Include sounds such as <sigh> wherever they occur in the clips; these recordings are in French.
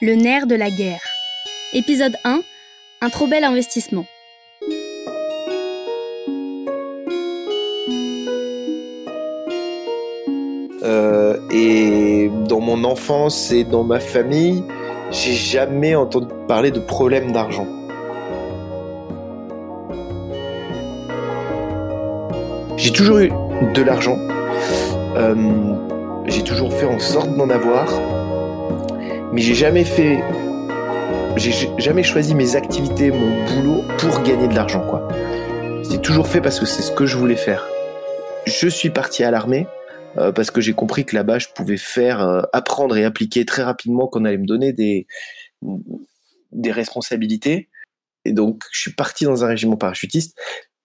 Le nerf de la guerre. Épisode 1. Un trop bel investissement. Euh, et dans mon enfance et dans ma famille, j'ai jamais entendu parler de problème d'argent. J'ai toujours eu de l'argent. Euh, j'ai toujours fait en sorte d'en avoir. Mais j'ai jamais fait. J'ai jamais choisi mes activités, mon boulot pour gagner de l'argent, quoi. C'est toujours fait parce que c'est ce que je voulais faire. Je suis parti à l'armée euh, parce que j'ai compris que là-bas, je pouvais faire, euh, apprendre et appliquer très rapidement qu'on allait me donner des, des responsabilités. Et donc, je suis parti dans un régiment parachutiste.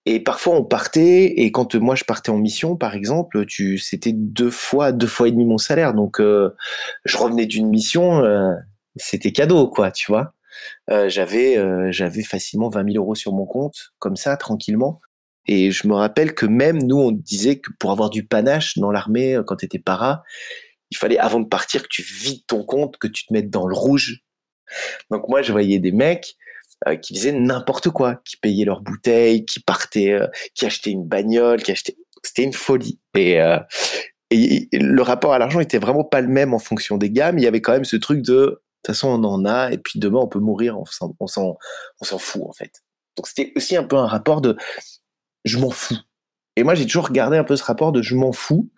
Et parfois, on partait, et quand moi je partais en mission, par exemple, tu, c'était deux fois, deux fois et demi mon salaire. Donc, euh, je revenais d'une mission, c'était cadeau, quoi, tu vois. j'avais, j'avais facilement 20 000 euros sur mon compte, comme ça, tranquillement. Et je me rappelle que même nous, on disait que pour avoir du panache dans l'armée, euh, quand tu étais para, il fallait avant de partir que tu vides ton compte, que tu te mettes dans le rouge. Donc moi, je voyais des mecs euh, qui faisaient n'importe quoi, qui payaient leurs bouteilles, qui partaient, euh, qui achetaient une bagnole, qui achetaient. C'était une folie. Et, et le rapport à l'argent était vraiment pas le même en fonction des gammes. Il y avait quand même ce truc de, de toute façon, on en a, et puis demain, on peut mourir, on s'en, on s'en, fout en fait. Donc c'était aussi un peu un rapport de je m'en fous. Et moi, j'ai toujours regardé un peu ce rapport de je m'en fous,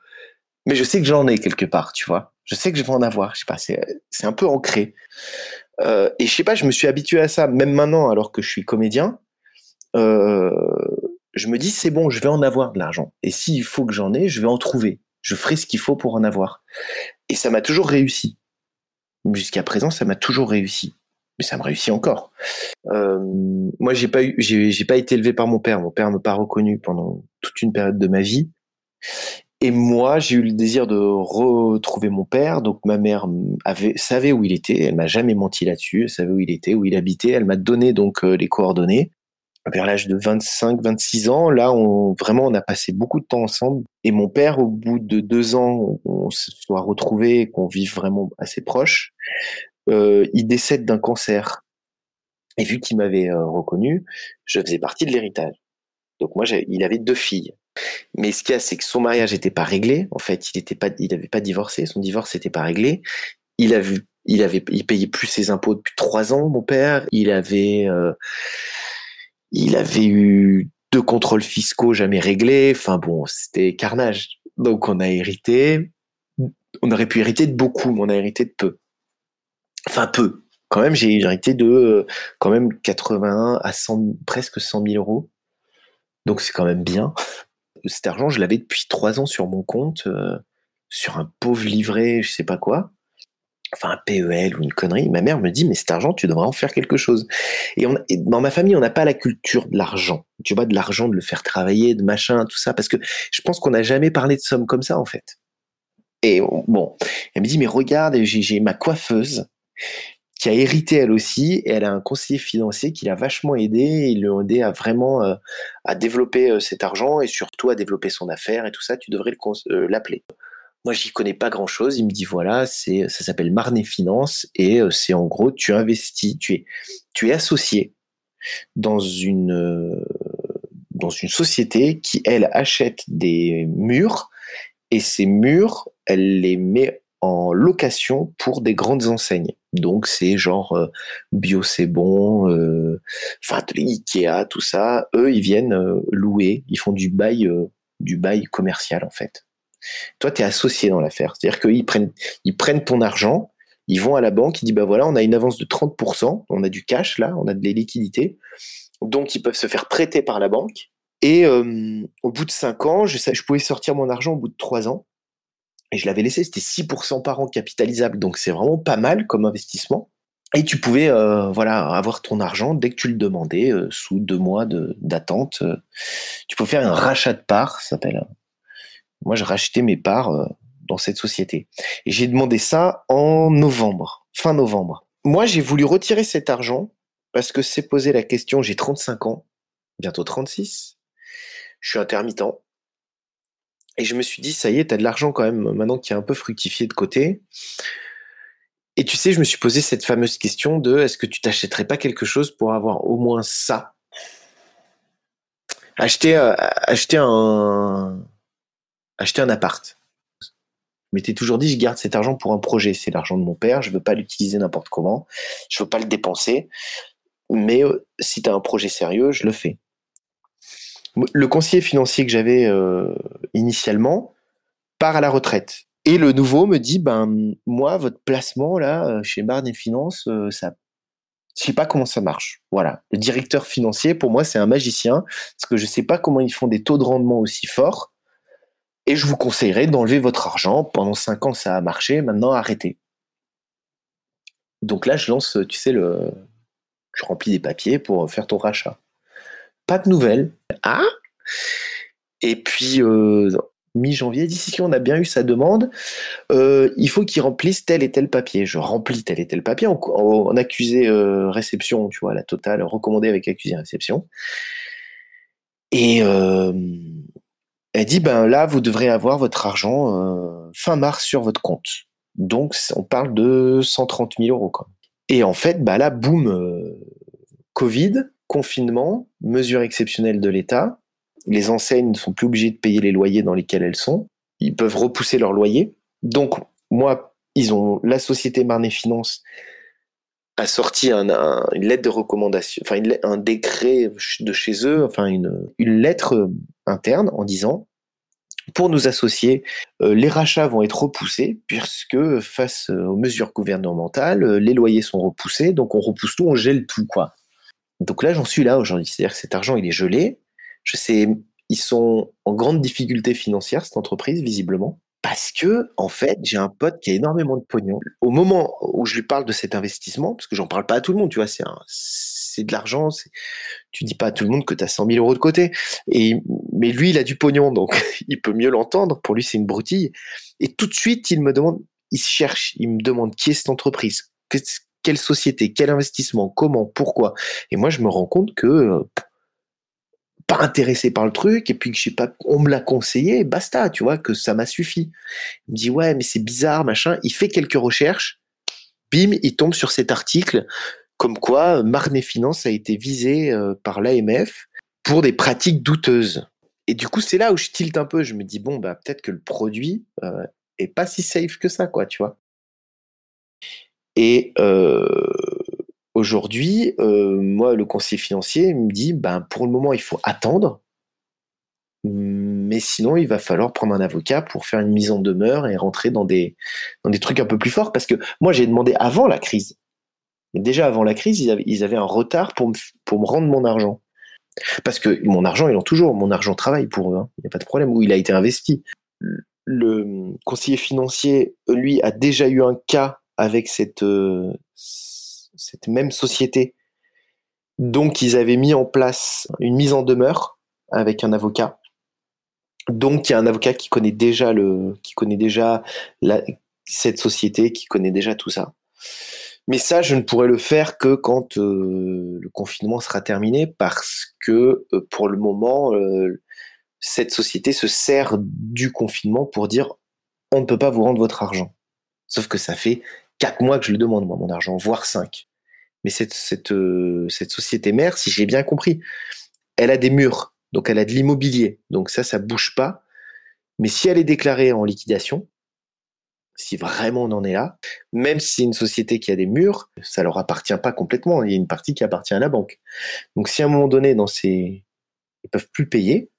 mais je sais que j'en ai quelque part, tu vois. Je sais que je vais en avoir. Je sais pas, c'est un peu ancré. Euh, et je sais pas, je me suis habitué à ça, même maintenant, alors que je suis comédien. Euh, je me dis, c'est bon, je vais en avoir de l'argent. Et s'il faut que j'en ai, je vais en trouver. Je ferai ce qu'il faut pour en avoir. Et ça m'a toujours réussi. Jusqu'à présent, ça m'a toujours réussi mais ça me réussit encore. Euh, moi, j'ai pas pas été élevé par mon père. Mon père m'a pas reconnu pendant toute une période de ma vie. Et moi, j'ai eu le désir de retrouver mon père. Donc, ma mère avait, savait où il était. Elle m'a jamais menti là-dessus. Elle savait où il était, où il habitait. Elle m'a donné donc euh, les coordonnées. Vers l'âge de 25, 26 ans, là, on, vraiment, on a passé beaucoup de temps ensemble. Et mon père, au bout de deux ans, on, se soit retrouvé, qu'on vive vraiment assez proches. Euh, il décède d'un cancer. Et vu qu'il m'avait euh, reconnu, je faisais partie de l'héritage. Donc moi, il avait deux filles. Mais ce qu'il y a, c'est que son mariage n'était pas réglé. En fait, il pas, il n'avait pas divorcé. Son divorce n'était pas réglé. Il a vu, il avait, il payait plus ses impôts depuis trois ans. Mon père, il avait, euh, il avait eu deux contrôles fiscaux jamais réglés. Enfin bon, c'était carnage. Donc on a hérité. On aurait pu hériter de beaucoup, mais on a hérité de peu enfin peu. Quand même, j'ai hérité de quand même 81 à 100, presque 100 000 euros. Donc c'est quand même bien. Cet argent, je l'avais depuis trois ans sur mon compte, euh, sur un pauvre livret, je sais pas quoi. Enfin, un PEL ou une connerie. Ma mère me dit, mais cet argent, tu devrais en faire quelque chose. Et, dans ma famille, on n'a pas la culture de l'argent. Tu vois, de l'argent, de le faire travailler, de machin, tout ça. Parce que je pense qu'on n'a jamais parlé de sommes comme ça, en fait. Et bon, elle me dit, mais regarde, j'ai ma coiffeuse qui a hérité elle aussi, et elle a un conseiller financier qui l'a vachement aidé, et il l'a aidé à vraiment euh, à développer euh, cet argent et surtout à développer son affaire et tout ça, tu devrais euh, l'appeler. Moi, j'y connais pas grand chose. Il me dit voilà, c'est ça s'appelle Marnet Finance et c'est en gros tu investis, tu es tu es associé dans une dans une société qui elle achète des murs et ces murs, elle les met en location pour des grandes enseignes. Donc c'est genre euh, Bio c'est bon, euh, enfin Ikea, tout ça. Eux ils viennent euh, louer, ils font du bail, du bail commercial en fait. Toi tu es associé dans l'affaire, c'est-à-dire qu'ils prennent, ton argent, ils vont à la banque, ils disent bah voilà on a une avance de 30%, on a du cash là, on a de les liquidités, donc ils peuvent se faire prêter par la banque. Et au bout de 5 ans, je, je pouvais sortir mon argent au bout de 3 ans et je l'avais laissé, c'était 6% par an capitalisable, donc c'est vraiment pas mal comme investissement. Et tu pouvais euh, voilà avoir ton argent dès que tu le demandais, euh, sous deux mois d'attente. Euh, tu peux faire un rachat de parts, ça s'appelle. Moi, j'ai racheté mes parts dans cette société. Et j'ai demandé ça en novembre, fin novembre. Moi, j'ai voulu retirer cet argent parce que c'est posé la question, j'ai 35 ans, bientôt 36, je suis intermittent, et je me suis dit, ça y est, tu as de l'argent quand même, maintenant qui a un peu fructifié de côté. Et tu sais, je me suis posé cette fameuse question de est-ce que tu t'achèterais pas quelque chose pour avoir au moins ça? Acheter, euh, acheter un, acheter un appart. Je m'étais toujours dit, je garde cet argent pour un projet. C'est l'argent de mon père, je veux pas l'utiliser n'importe comment, je veux pas le dépenser. Mais euh, si tu as un projet sérieux, je le fais. Le conseiller financier que j'avais euh, initialement part à la retraite. Et le nouveau me dit, ben moi, votre placement euh, chez Barnes Finance, euh, ça, je sais pas comment ça marche. Voilà, le directeur financier pour moi c'est un magicien parce que je sais pas comment ils font des taux de rendement aussi forts. Et je vous conseillerais d'enlever votre argent. Pendant cinq ans ça a marché, maintenant arrêtez. Donc là je lance, tu sais le, je remplis des papiers pour faire ton rachat. Pas de nouvelles. Et puis euh, mi-janvier, d'ici on a bien eu sa demande, euh, il faut qu'il remplisse tel et tel papier. Je remplis tel et tel papier en, accusé euh, réception, tu vois, la totale, recommandé avec accusé réception. Et elle dit, ben là, vous devrez avoir votre argent fin mars sur votre compte. Donc, on parle de 130 000 euros. Quoi. Et en fait, bah là, boum, Covid, confinement, mesures exceptionnelles de l'État, les enseignes ne sont plus obligées de payer les loyers dans lesquels elles sont. Ils peuvent repousser leur loyer. Donc, moi, ils ont la société Marne Finance a sorti une lettre de recommandation, enfin un décret de chez eux, enfin une, lettre interne en disant pour nous associer, euh, les rachats vont être repoussés puisque face aux mesures gouvernementales, les loyers sont repoussés, donc on repousse tout, on gèle tout quoi. Donc là, j'en suis là aujourd'hui, c'est-à-dire que cet argent il est gelé, je sais, ils sont en grande difficulté financière, cette entreprise, visiblement. Parce que, en fait, j'ai un pote qui a énormément de pognon. Au moment où je lui parle de cet investissement, parce que j'en parle pas à tout le monde, tu vois, c'est c'est de l'argent, tu dis pas à tout le monde que tu as 100 000 euros de côté. Et, mais lui, il a du pognon, donc <laughs> il peut mieux l'entendre. Pour lui, c'est une broutille. Et tout de suite, il me demande, il cherche, il me demande qui est cette entreprise, quelle société, quel investissement, comment, pourquoi. Et moi, je me rends compte que pas intéressé par le truc et puis que j'ai pas on me l'a conseillé basta tu vois que ça m'a suffi. Il me dit ouais mais c'est bizarre machin. Il fait quelques recherches. Bim il tombe sur cet article comme quoi Marne Finance a été visé euh, par l'AMF pour des pratiques douteuses. Et du coup c'est là où je tilte un peu. Je me dis bon bah peut-être que le produit euh, est pas si safe que ça quoi tu vois et euh, Aujourd'hui, euh, moi, le conseiller financier me dit, ben, pour le moment, il faut attendre, mais sinon, il va falloir prendre un avocat pour faire une mise en demeure et rentrer dans des, dans des trucs un peu plus forts. Parce que moi, j'ai demandé avant la crise. déjà avant la crise, ils avaient, un retard pour me, pour me rendre mon argent. Parce que mon argent, ils l'ont toujours. Mon argent travaille pour eux. Hein. Il n'y a pas de problème. Où il a été investi. Le conseiller financier, lui, a déjà eu un cas avec cette, euh, cette même société. Donc, ils avaient mis en place une mise en demeure avec un avocat. Donc, il y a un avocat qui connaît déjà le, qui connaît déjà cette société, qui connaît déjà tout ça. Mais ça, je ne pourrais le faire que quand euh, le confinement sera terminé, parce que euh, pour le moment, cette société se sert du confinement pour dire on ne peut pas vous rendre votre argent. Sauf que ça fait quatre mois que je le demande, moi, mon argent, voire cinq. Mais euh, cette société mère, si j'ai bien compris, elle a des murs, donc elle a de l'immobilier. Donc ça, ça bouge pas. Mais si elle est déclarée en liquidation, si vraiment on en est là, même si c'est une société qui a des murs, ça leur appartient pas complètement. Il y a une partie qui appartient à la banque. Donc si à un moment donné, dans ces, ils peuvent plus payer,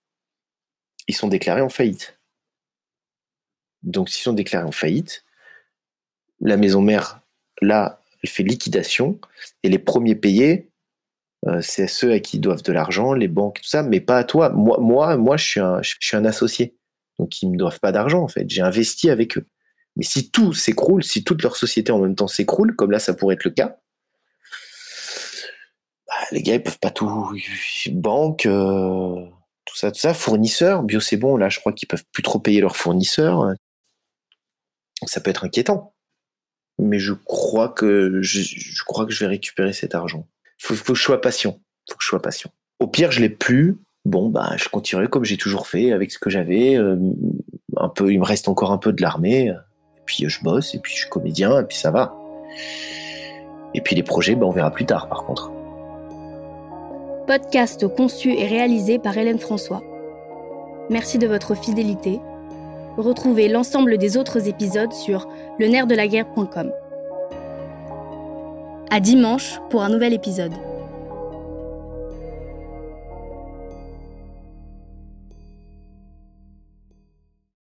ils sont déclarés en faillite. Donc s'ils sont déclarés en faillite, la maison mère, là, elle fait liquidation, et les premiers payés, euh, c'est ceux à qui doivent de l'argent, les banques, tout ça, mais pas à toi. Moi, moi, moi je, suis un, associé, donc ils me doivent pas d'argent, en fait. J'ai investi avec eux. Mais si tout s'écroule, si toute leur société en même temps s'écroule, comme là, ça pourrait être le cas, bah, les gars, ils peuvent pas tout. Banque, euh, tout ça, tout ça, fournisseurs, bio c'est bon, là, je crois qu'ils peuvent plus trop payer leurs fournisseurs. Ça peut être inquiétant mais je crois que je, crois que je vais récupérer cet argent. Faut, faut que je sois patient. Faut que je sois patient. Au pire, je l'ai plus. Bon, bah, je continuerai comme j'ai toujours fait avec ce que j'avais. Euh, un peu, il me reste encore un peu de l'armée. Et puis je bosse, et puis je suis comédien, et puis ça va. Et puis les projets, ben, on verra plus tard par contre. Podcast conçu et réalisé par Hélène François. Merci de votre fidélité. Retrouvez l'ensemble des autres épisodes sur le nerf de la guerre.com. À dimanche pour un nouvel épisode.